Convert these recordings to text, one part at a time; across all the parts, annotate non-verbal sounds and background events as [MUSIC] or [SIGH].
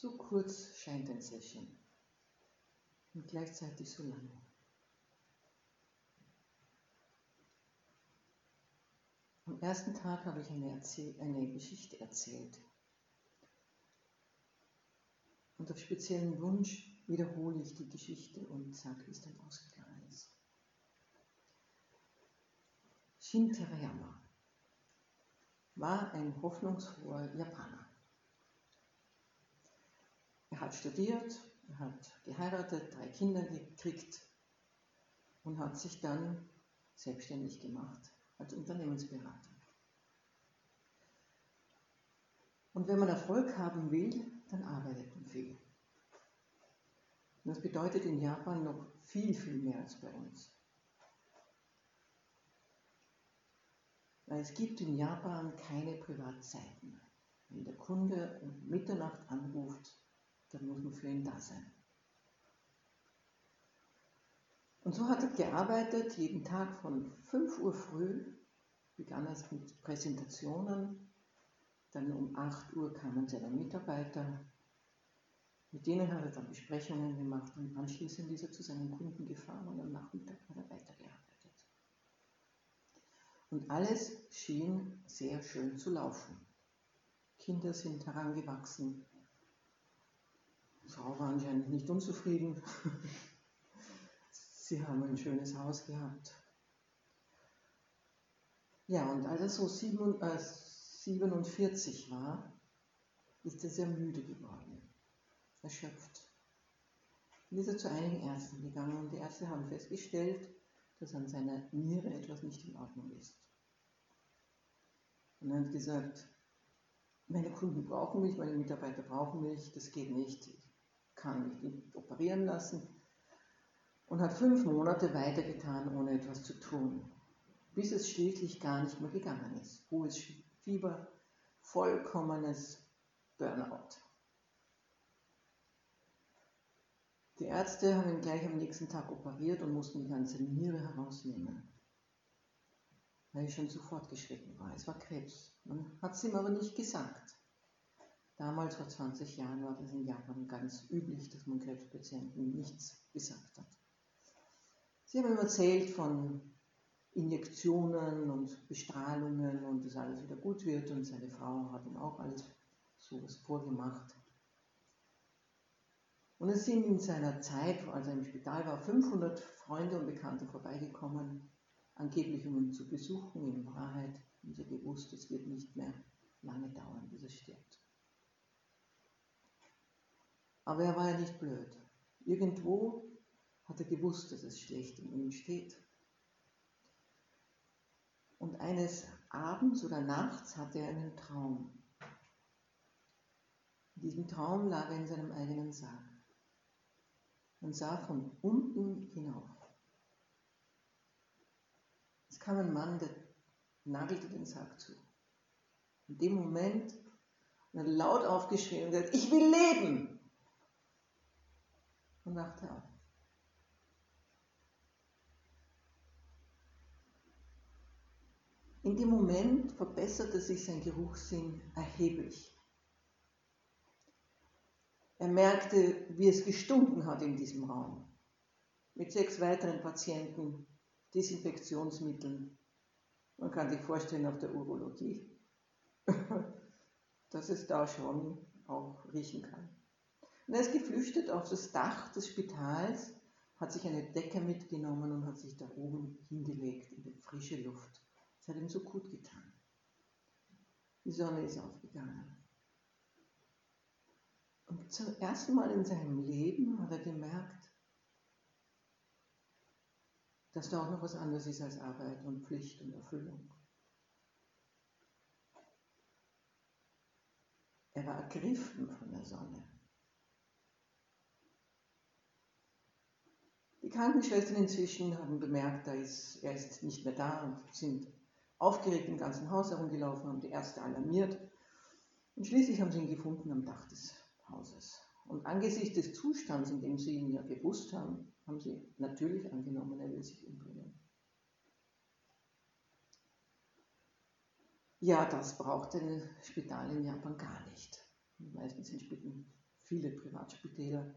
So kurz scheint ein Session und gleichzeitig so lang. Am ersten Tag habe ich eine, Erzähl eine Geschichte erzählt. Und auf speziellen Wunsch wiederhole ich die Geschichte und sage, wie es dann ausgegangen ist. Shin Terayama war ein hoffnungsfroher Japaner. Er hat studiert, er hat geheiratet, drei Kinder gekriegt und hat sich dann selbstständig gemacht als Unternehmensberater. Und wenn man Erfolg haben will, dann arbeitet man viel. Und das bedeutet in Japan noch viel, viel mehr als bei uns. Weil es gibt in Japan keine Privatzeiten. Wenn der Kunde um Mitternacht anruft, dann muss man für ihn da sein. Und so hat er gearbeitet, jeden Tag von 5 Uhr früh, begann es mit Präsentationen, dann um 8 Uhr kamen seine Mitarbeiter, mit denen hat er dann Besprechungen gemacht und anschließend ist er zu seinen Kunden gefahren und am Nachmittag hat er weitergearbeitet. Und alles schien sehr schön zu laufen. Kinder sind herangewachsen. Die Frau war anscheinend nicht unzufrieden. Sie haben ein schönes Haus gehabt. Ja, und als er so 47 äh, war, ist er sehr müde geworden, erschöpft. Und ist er zu einigen Ärzten gegangen und die Ärzte haben festgestellt, dass an seiner Niere etwas nicht in Ordnung ist. Und er hat gesagt, meine Kunden brauchen mich, meine Mitarbeiter brauchen mich, das geht nicht, ich kann mich nicht operieren lassen. Und hat fünf Monate weitergetan, ohne etwas zu tun, bis es schließlich gar nicht mehr gegangen ist. Hohes Fieber, vollkommenes Burnout. Die Ärzte haben ihn gleich am nächsten Tag operiert und mussten die ganze Niere herausnehmen weil ich schon zu fortgeschritten war. Es war Krebs. Man hat es ihm aber nicht gesagt. Damals, vor 20 Jahren, war das in Japan ganz üblich, dass man Krebspatienten nichts gesagt hat. Sie haben ihm erzählt von Injektionen und Bestrahlungen und dass alles wieder gut wird und seine Frau hat ihm auch alles sowas vorgemacht. Und es sind in seiner Zeit, als er im Spital war, 500 Freunde und Bekannte vorbeigekommen angeblich um ihn zu besuchen. In Wahrheit haben sie gewusst, es wird nicht mehr lange dauern, bis er stirbt. Aber er war ja nicht blöd. Irgendwo hat er gewusst, dass es schlecht um ihn steht. Und eines Abends oder Nachts hatte er einen Traum. In diesem Traum lag er in seinem eigenen Sarg und sah von unten hinauf kam ein Mann, der nagelte den Sack zu. In dem Moment hat er laut aufgeschrien und gesagt, ich will leben. Und wachte auf. In dem Moment verbesserte sich sein Geruchssinn erheblich. Er merkte, wie es gestunken hat in diesem Raum. Mit sechs weiteren Patienten Desinfektionsmitteln. Man kann sich vorstellen auf der Urologie, [LAUGHS] dass es da schon auch riechen kann. Und er ist geflüchtet auf das Dach des Spitals, hat sich eine Decke mitgenommen und hat sich da oben hingelegt in die frische Luft. Es hat ihm so gut getan. Die Sonne ist aufgegangen. Und zum ersten Mal in seinem Leben hat er gemerkt, dass da auch noch was anderes ist als Arbeit und Pflicht und Erfüllung. Er war ergriffen von der Sonne. Die Krankenschwestern inzwischen haben bemerkt, da ist, er ist nicht mehr da und sind aufgeregt im ganzen Haus herumgelaufen, haben die Ärzte alarmiert und schließlich haben sie ihn gefunden am Dach des Hauses. Und angesichts des Zustands, in dem sie ihn ja gewusst haben, haben sie natürlich angenommen, er will sich umbringen. Ja, das braucht ein Spital in Japan gar nicht. Meistens sind viele Privatspitäler.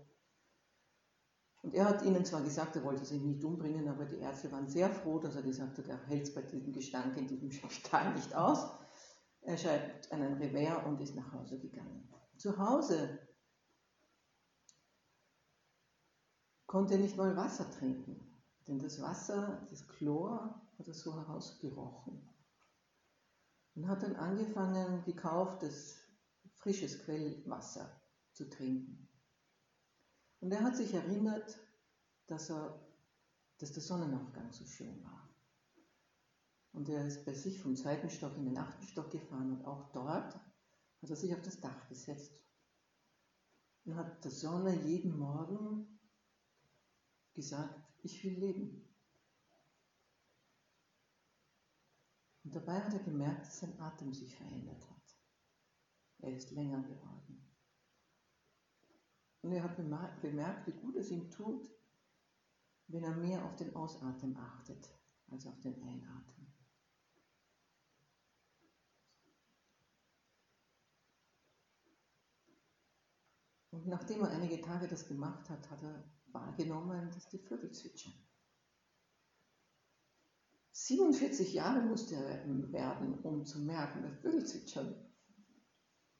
Und er hat ihnen zwar gesagt, er wollte sich nicht umbringen, aber die Ärzte waren sehr froh, dass er gesagt hat, er hält es bei diesem Gestank in diesem Stall nicht aus. Er schreibt einen Revers und ist nach Hause gegangen. Zu Hause konnte er nicht mal Wasser trinken, denn das Wasser, das Chlor, hat er so herausgerochen. Und hat dann angefangen, gekauftes, frisches Quellwasser zu trinken. Und er hat sich erinnert, dass, er, dass der Sonnenaufgang so schön war. Und er ist bei sich vom zweiten Stock in den achten Stock gefahren und auch dort hat er sich auf das Dach gesetzt und hat der Sonne jeden Morgen gesagt, ich will leben. Und dabei hat er gemerkt, dass sein Atem sich verändert hat. Er ist länger geworden. Und er hat bemerkt, wie gut es ihm tut, wenn er mehr auf den Ausatmen achtet als auf den Einatmen. Und nachdem er einige Tage das gemacht hat, hat er wahrgenommen, dass die Vögel zwitschern. 47 Jahre musste er werden, um zu merken, dass Vögel zwitschern.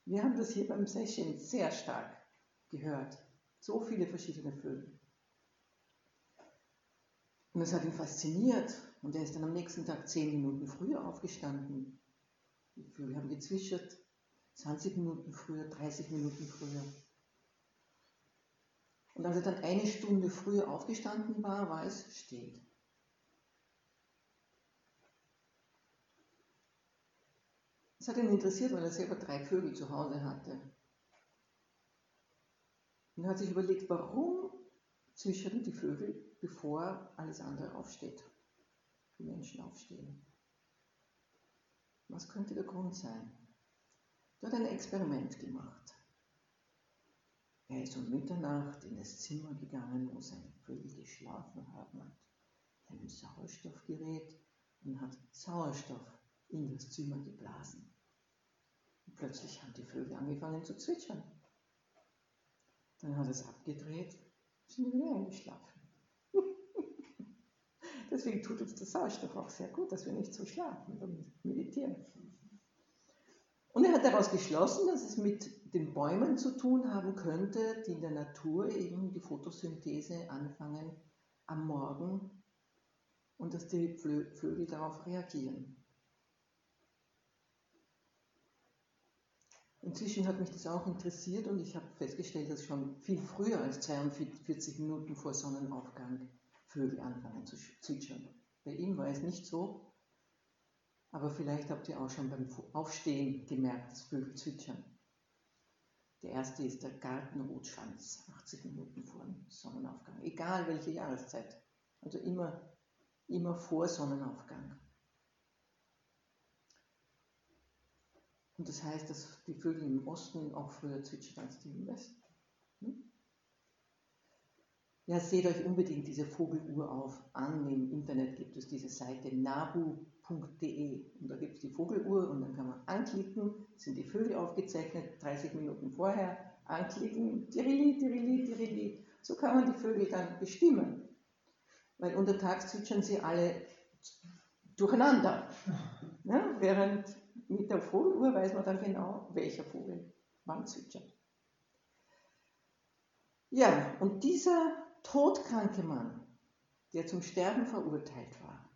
Wir haben das hier beim Session sehr stark gehört. So viele verschiedene Vögel. Und das hat ihn fasziniert. Und er ist dann am nächsten Tag 10 Minuten früher aufgestanden. Die Vögel haben gezwischert. 20 Minuten früher, 30 Minuten früher. Und als er dann eine Stunde früher aufgestanden war, war es still. Das hat ihn interessiert, weil er selber drei Vögel zu Hause hatte. Und er hat sich überlegt, warum zwitschern die Vögel, bevor alles andere aufsteht, die Menschen aufstehen. Was könnte der Grund sein? Er hat ein Experiment gemacht. Er ist um Mitternacht in das Zimmer gegangen, wo seine Vögel geschlafen haben, hat ein Sauerstoffgerät und hat Sauerstoff in das Zimmer geblasen. Und plötzlich haben die Vögel angefangen zu zwitschern. Dann hat er es abgedreht, sind wieder eingeschlafen. [LAUGHS] Deswegen tut uns der Sauerstoff auch sehr gut, dass wir nicht so schlafen, sondern meditieren. Und er hat daraus geschlossen, dass es mit den Bäumen zu tun haben könnte, die in der Natur eben die Photosynthese anfangen am Morgen und dass die Vögel darauf reagieren. Inzwischen hat mich das auch interessiert und ich habe festgestellt, dass schon viel früher als 42 Minuten vor Sonnenaufgang Vögel anfangen zu zwitschern. Bei ihm war es nicht so, aber vielleicht habt ihr auch schon beim Aufstehen gemerkt, dass Vögel zwitschern. Der erste ist der Gartenrotschwanz, 80 Minuten vor Sonnenaufgang, egal welche Jahreszeit. Also immer, immer vor Sonnenaufgang. Und das heißt, dass die Vögel im Osten auch früher zwitschern als die im Westen. Hm? Ja, seht euch unbedingt diese Vogeluhr auf an. Im Internet gibt es diese Seite nabu vogeluhr.de und da gibt es die Vogeluhr und dann kann man anklicken, sind die Vögel aufgezeichnet, 30 Minuten vorher anklicken, tirili, tirili, tirili. So kann man die Vögel dann bestimmen. Weil untertags zwitschern sie alle durcheinander. Ja, während mit der Vogeluhr weiß man dann genau, welcher Vogel wann zwitschert. Ja, und dieser todkranke Mann, der zum Sterben verurteilt war,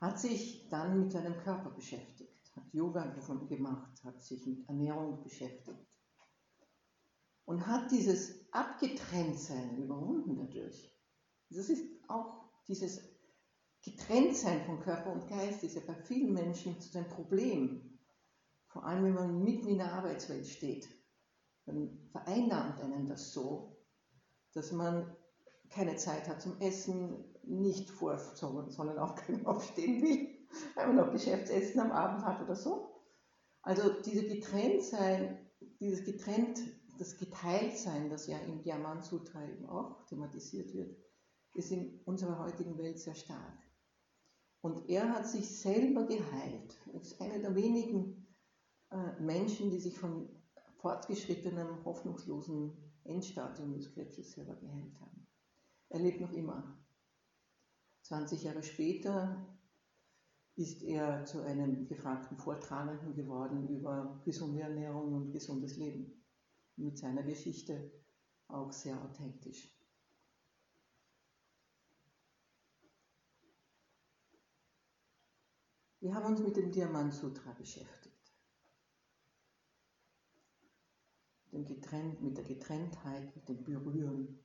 hat sich dann mit seinem Körper beschäftigt, hat Yoga gemacht, hat sich mit Ernährung beschäftigt und hat dieses Abgetrenntsein überwunden dadurch. Das ist auch dieses Getrenntsein von Körper und Geist, ist ja bei vielen Menschen zu einem Problem. Vor allem, wenn man mitten in der Arbeitswelt steht, dann vereinnahmt einen das so, dass man keine Zeit hat zum Essen, nicht vor Sonnenaufgang [LAUGHS] aufstehen will, weil man noch Geschäftsessen am Abend hat oder so. Also diese Getrenntsein, dieses getrennt, das Geteiltsein, das ja im Diamant Sutra eben auch thematisiert wird, ist in unserer heutigen Welt sehr stark. Und er hat sich selber geheilt. Er ist einer der wenigen äh, Menschen, die sich von, fortgeschrittenen, hoffnungslosen Endstadium des Krebses selber geheilt haben. Er lebt noch immer. 20 Jahre später ist er zu einem gefragten Vortragenden geworden über gesunde Ernährung und gesundes Leben. Mit seiner Geschichte auch sehr authentisch. Wir haben uns mit dem Diamant Sutra beschäftigt. Dem Getrennt, mit der Getrenntheit, mit dem Berühren,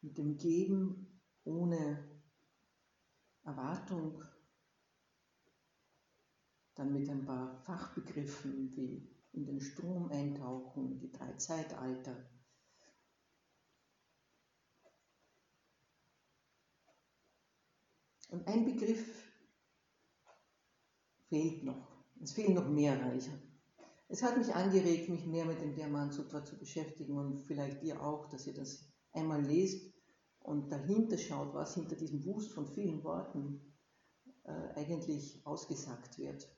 mit dem Geben ohne Erwartung, dann mit ein paar Fachbegriffen wie in den Strom eintauchen, die drei Zeitalter. Und ein Begriff fehlt noch. Es fehlen noch mehrere. es hat mich angeregt, mich mehr mit dem Diamant zu beschäftigen und vielleicht ihr auch, dass ihr das einmal lest und dahinter schaut, was hinter diesem Wust von vielen Worten äh, eigentlich ausgesagt wird.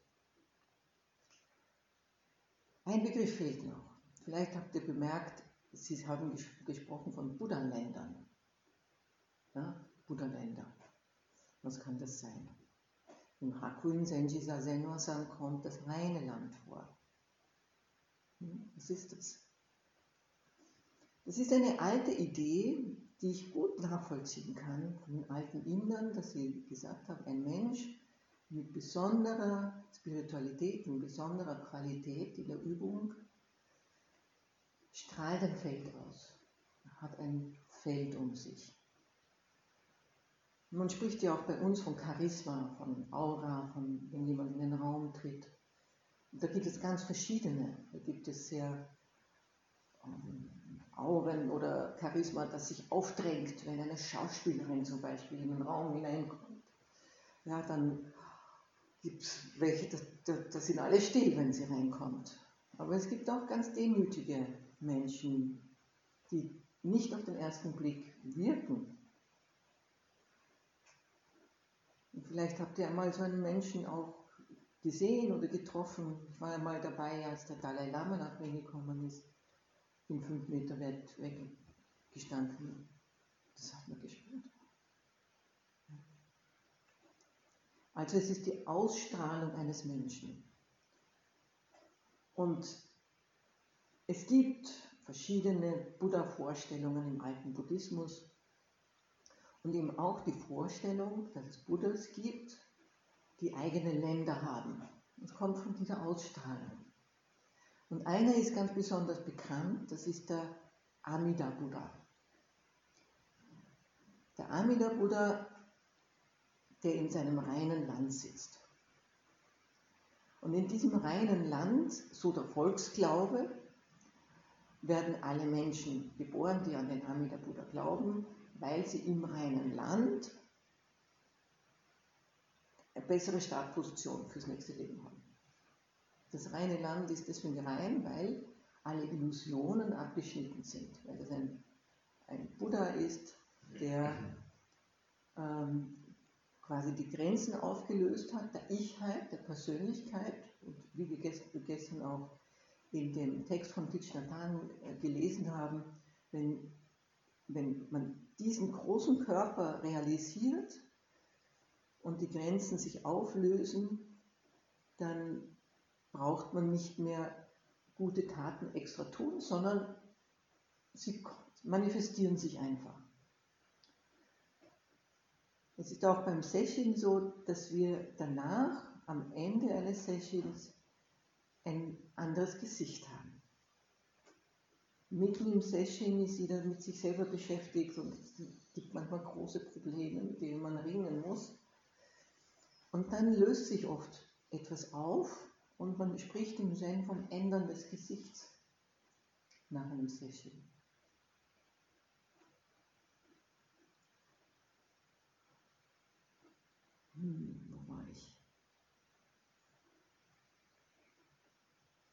Ein Begriff fehlt noch. Vielleicht habt ihr bemerkt, Sie haben ges gesprochen von Buddha-Ländern. Ja, Buddha-Länder. Was kann das sein? Im Hakuin Senji Sazenwa-san kommt das reine Land vor. Hm, was ist das? Das ist eine alte Idee, die ich gut nachvollziehen kann von den alten Indern, dass sie gesagt haben, ein Mensch mit besonderer Spiritualität und besonderer Qualität in der Übung strahlt ein Feld aus, hat ein Feld um sich. Man spricht ja auch bei uns von Charisma, von Aura, von wenn jemand in den Raum tritt. Da gibt es ganz verschiedene. Da gibt es sehr ähm, Auren oder Charisma, das sich aufdrängt, wenn eine Schauspielerin zum Beispiel in den Raum hineinkommt. Ja, dann gibt es welche, da sind alle still, wenn sie reinkommt. Aber es gibt auch ganz demütige Menschen, die nicht auf den ersten Blick wirken. Und vielleicht habt ihr einmal so einen Menschen auch gesehen oder getroffen. Ich war einmal dabei, als der Dalai Lama nach mir gekommen ist bin fünf Meter weit weg gestanden. Das hat man gespürt. Also es ist die Ausstrahlung eines Menschen. Und es gibt verschiedene Buddha-Vorstellungen im alten Buddhismus und eben auch die Vorstellung, dass es Buddhas gibt, die eigene Länder haben. Das kommt von dieser Ausstrahlung. Und einer ist ganz besonders bekannt, das ist der Amida Buddha. Der Amida Buddha, der in seinem reinen Land sitzt. Und in diesem reinen Land, so der Volksglaube, werden alle Menschen geboren, die an den Amida Buddha glauben, weil sie im reinen Land eine bessere Startposition fürs nächste Leben haben. Das reine Land ist deswegen rein, weil alle Illusionen abgeschnitten sind, weil das ein, ein Buddha ist, der ähm, quasi die Grenzen aufgelöst hat, der Ichheit, der Persönlichkeit und wie wir gestern auch in dem Text von Hanh äh, gelesen haben, wenn, wenn man diesen großen Körper realisiert und die Grenzen sich auflösen, dann braucht man nicht mehr gute Taten extra tun, sondern sie manifestieren sich einfach. Es ist auch beim Session so, dass wir danach, am Ende eines Sessions, ein anderes Gesicht haben. Mitten im Session ist jeder mit sich selber beschäftigt und es gibt manchmal große Probleme, mit denen man ringen muss. Und dann löst sich oft etwas auf und man spricht im Zen vom Ändern des Gesichts nach einem Session. Hm, wo war ich?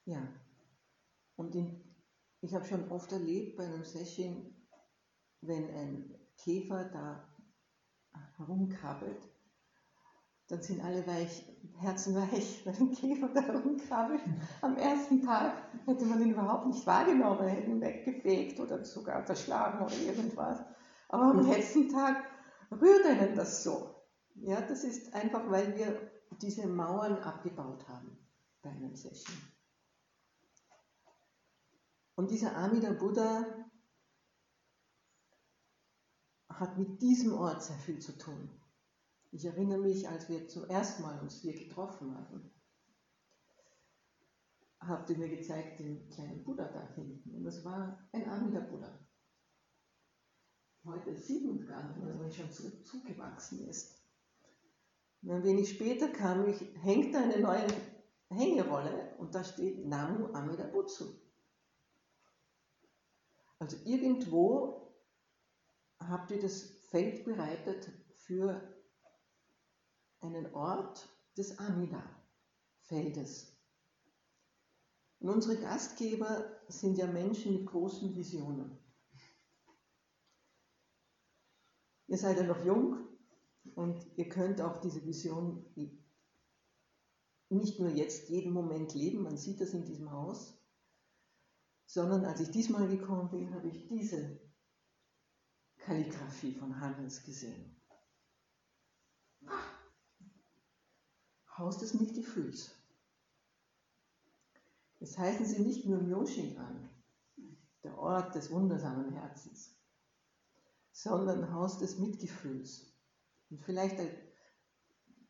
Ja, und in, ich habe schon oft erlebt bei einem Session, wenn ein Käfer da herumkrabbelt, dann sind alle weich, Herzen weich, [LAUGHS] weil ein Käfer da rumkrabbelt. Am ersten Tag hätte man ihn überhaupt nicht wahrgenommen, hätte ihn weggefegt oder sogar zerschlagen oder irgendwas. Aber am letzten Tag rührt einen das so. Ja, das ist einfach, weil wir diese Mauern abgebaut haben bei einem Session. Und dieser Amida Buddha hat mit diesem Ort sehr viel zu tun. Ich erinnere mich, als wir zum ersten Mal uns hier getroffen haben, habt ihr mir gezeigt den kleinen Buddha da hinten. Und das war ein Amida Buddha. Heute sieht gar nicht, weil er schon zugewachsen ist. Und ein wenig später kam ich, hängt da eine neue Hängerolle und da steht Namu Amida Butsu. Also irgendwo habt ihr das Feld bereitet für einen Ort des Amida-Feldes. Und unsere Gastgeber sind ja Menschen mit großen Visionen. Ihr seid ja noch jung und ihr könnt auch diese Vision nicht nur jetzt jeden Moment leben, man sieht das in diesem Haus, sondern als ich diesmal gekommen bin, habe ich diese Kalligraphie von Hannes gesehen. Haus des Mitgefühls. Das heißen sie nicht nur Myoshin an, der Ort des wundersamen Herzens, sondern Haus des Mitgefühls. Und vielleicht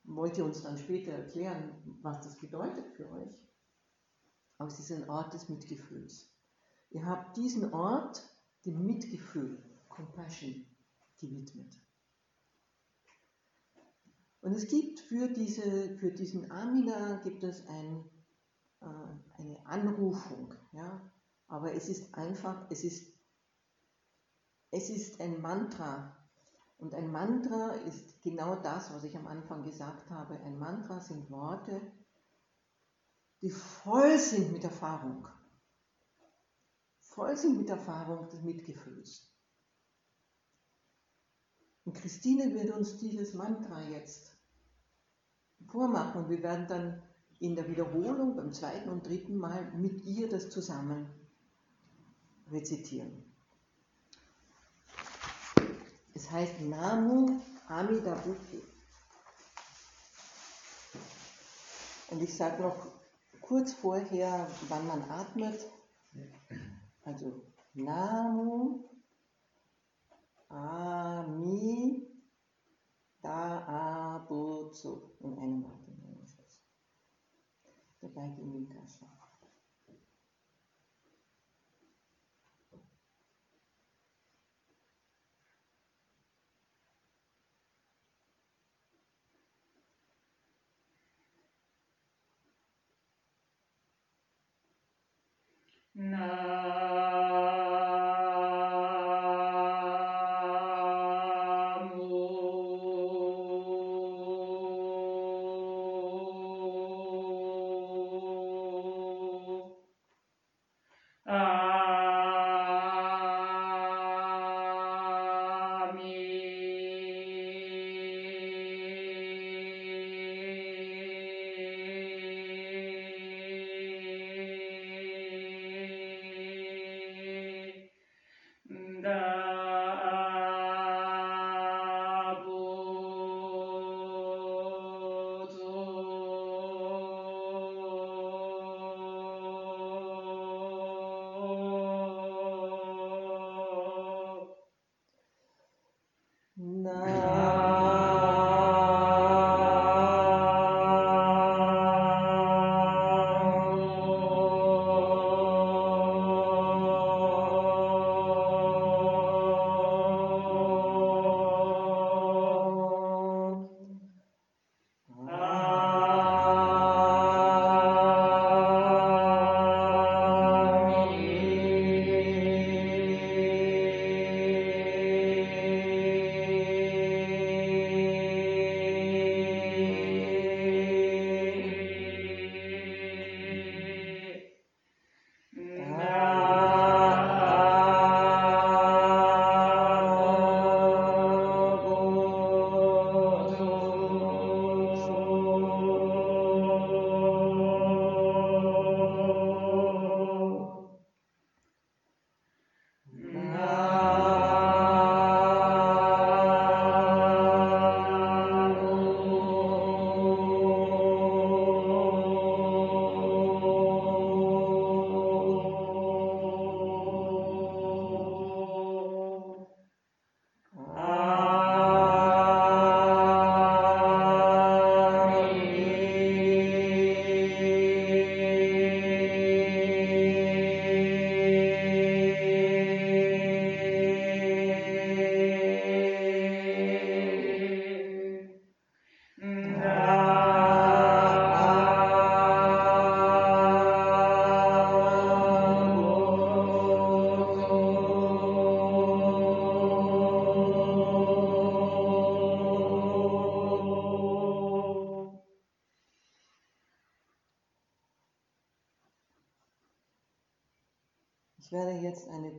wollt ihr uns dann später erklären, was das bedeutet für euch. Aber es ist ein Ort des Mitgefühls. Ihr habt diesen Ort dem Mitgefühl, Compassion, gewidmet. Und es gibt für, diese, für diesen Amina gibt es ein, äh, eine Anrufung, ja? aber es ist einfach, es ist, es ist ein Mantra. Und ein Mantra ist genau das, was ich am Anfang gesagt habe. Ein Mantra sind Worte, die voll sind mit Erfahrung. Voll sind mit Erfahrung des Mitgefühls. Und Christine wird uns dieses Mantra jetzt vormachen und wir werden dann in der Wiederholung beim zweiten und dritten Mal mit ihr das zusammen rezitieren. Es heißt Namu Amida Buddhi. Und ich sage noch kurz vorher, wann man atmet. Also Namu Ami Da in einem Wort in einem Satz. Dabei genügt das schon. No.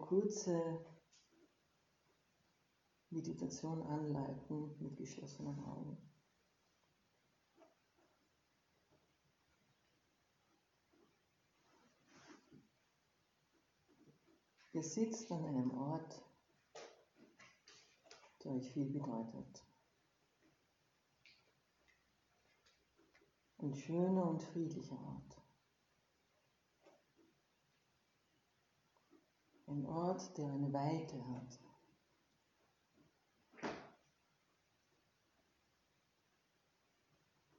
Kurze Meditation anleiten mit geschlossenen Augen. Ihr sitzt an einem Ort, der euch viel bedeutet. Ein schöner und friedlicher Ort. Ein Ort, der eine Weite hat.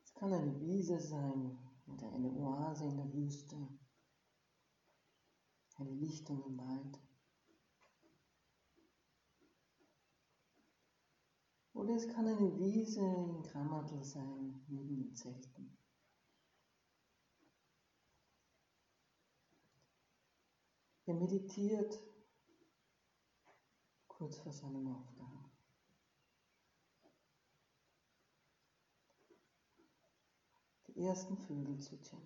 Es kann eine Wiese sein oder eine Oase in der Wüste, eine Lichtung im Wald. Oder es kann eine Wiese in Grammatl sein, neben den Zelten. Er meditiert kurz vor seinem Aufgang. Die ersten Vögel zwitschern.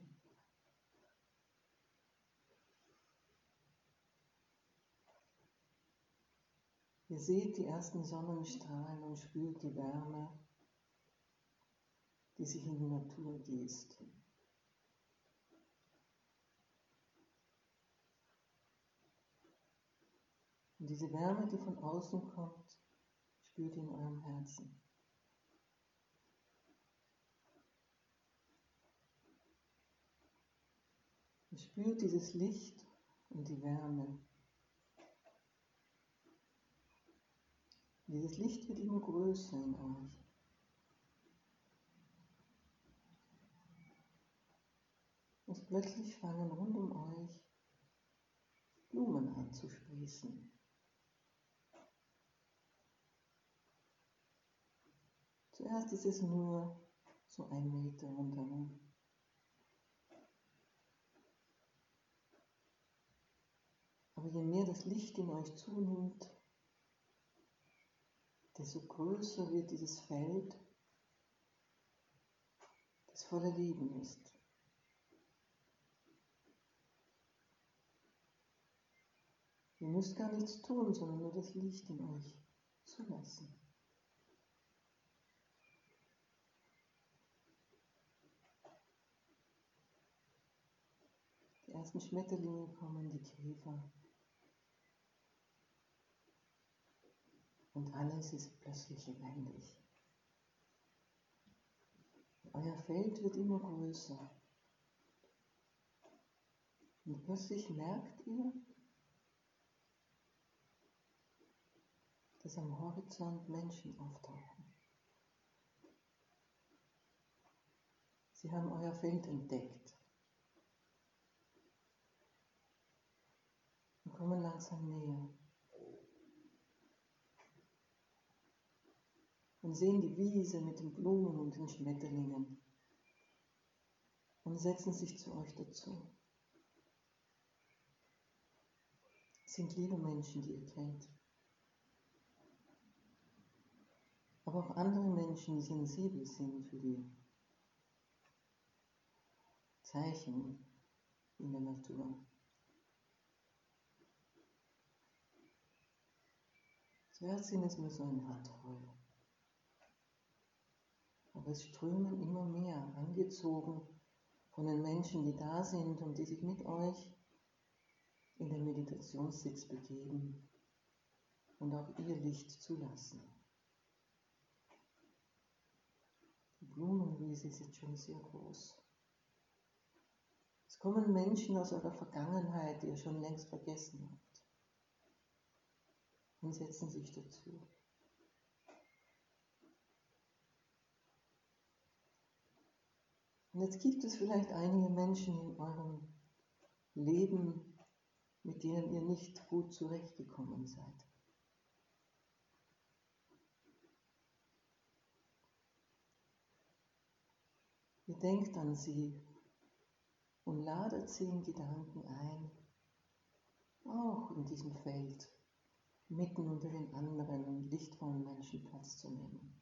Ihr seht die ersten Sonnenstrahlen und spürt die Wärme, die sich in die Natur gießt. Und diese Wärme, die von außen kommt, spürt in eurem Herzen. Ihr spürt dieses Licht und die Wärme. Dieses Licht wird immer größer in euch. Und plötzlich fangen rund um euch Blumen an zu sprießen. Zuerst ist es nur so ein Meter rundherum. Aber je mehr das Licht in euch zunimmt, desto größer wird dieses Feld, das voller Leben ist. Ihr müsst gar nichts tun, sondern nur das Licht in euch zulassen. Ersten Schmetterlinge kommen, die Käfer. Und alles ist plötzlich lebendig. Euer Feld wird immer größer. Und plötzlich merkt ihr, dass am Horizont Menschen auftauchen. Sie haben euer Feld entdeckt. Kommen langsam näher. Und sehen die Wiese mit den Blumen und den Schmetterlingen und setzen sich zu euch dazu. Sind liebe Menschen, die ihr kennt. Aber auch andere Menschen, die sensibel sind für die Zeichen in der Natur. So ein Handvoll. Aber es strömen immer mehr, angezogen von den Menschen, die da sind und die sich mit euch in den Meditationssitz begeben und auch ihr Licht zulassen. Die Blumenwiese ist jetzt schon sehr groß. Es kommen Menschen aus eurer Vergangenheit, die ihr schon längst vergessen habt und setzen sich dazu. Und jetzt gibt es vielleicht einige Menschen in eurem Leben, mit denen ihr nicht gut zurechtgekommen seid. Ihr denkt an sie und ladet sie in Gedanken ein, auch in diesem Feld mitten unter den anderen und lichtvollen Menschen Platz zu nehmen.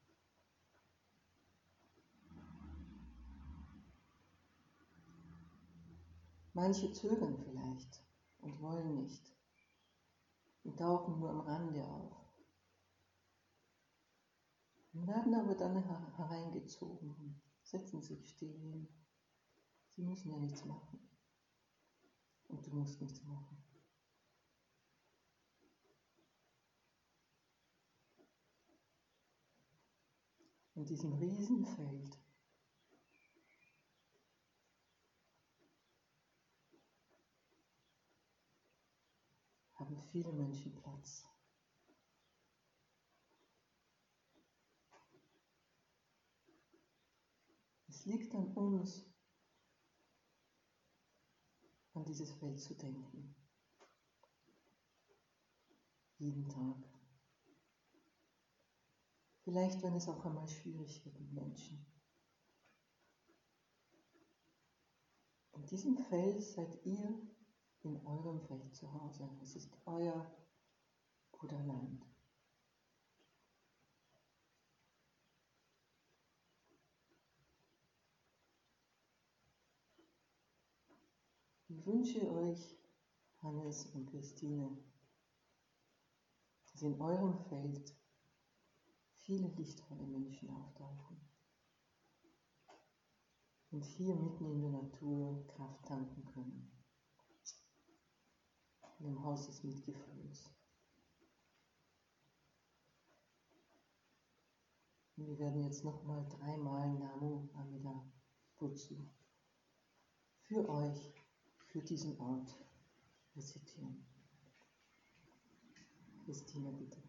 Manche zögern vielleicht und wollen nicht. und tauchen nur am Rande auf. Und werden aber dann hereingezogen und setzen sich still hin. Sie müssen ja nichts machen. Und du musst nichts machen. In diesem Riesenfeld haben viele Menschen Platz. Es liegt an uns, an dieses Feld zu denken. Jeden Tag. Vielleicht, wenn es auch einmal schwierig wird mit Menschen. In diesem Feld seid ihr in eurem Feld zu Hause. Es ist euer Bruderland. Ich wünsche euch, Hannes und Christine, dass in eurem Feld viele lichtvolle Menschen auftauchen und hier mitten in der Natur Kraft tanken können. In dem Haus des Mitgefühls. Und wir werden jetzt nochmal dreimal Namu Amida Butsu für euch für diesen Ort rezitieren. Christina, bitte.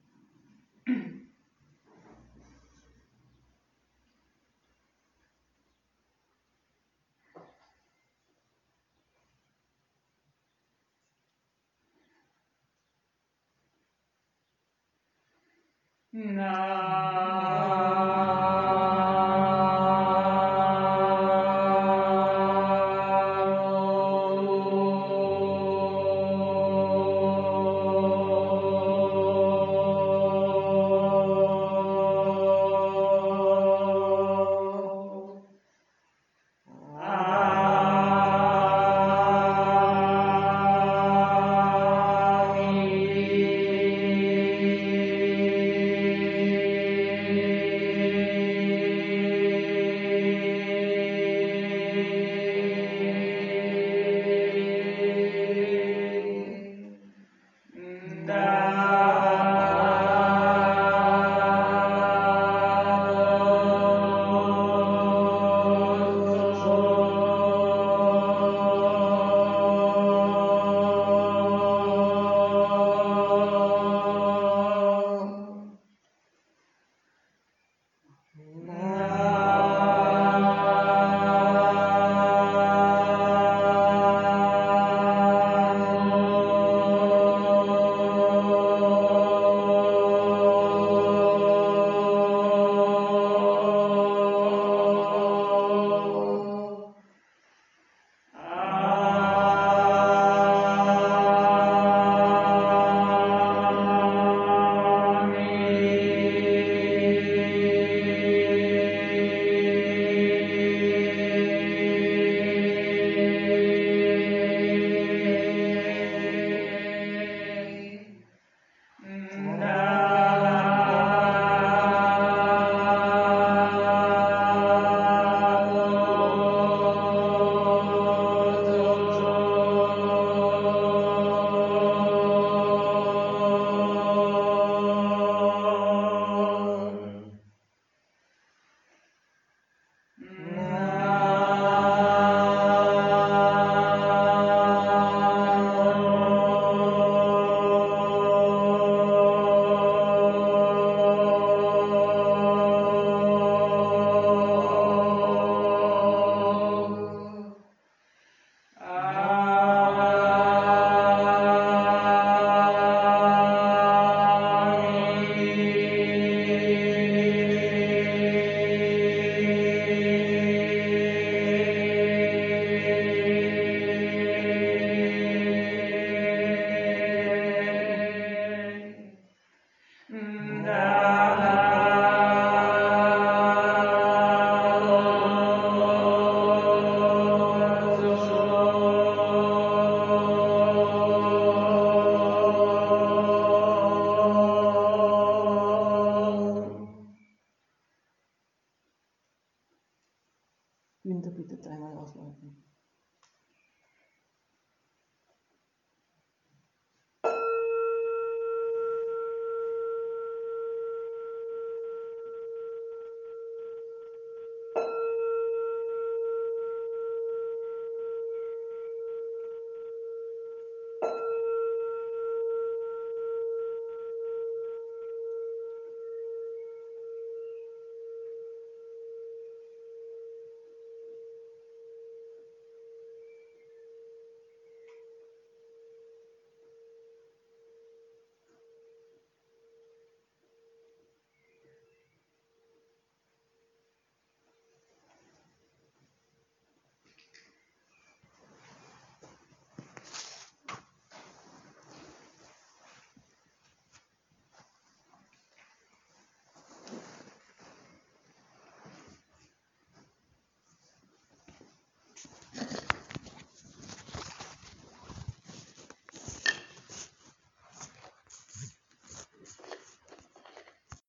No.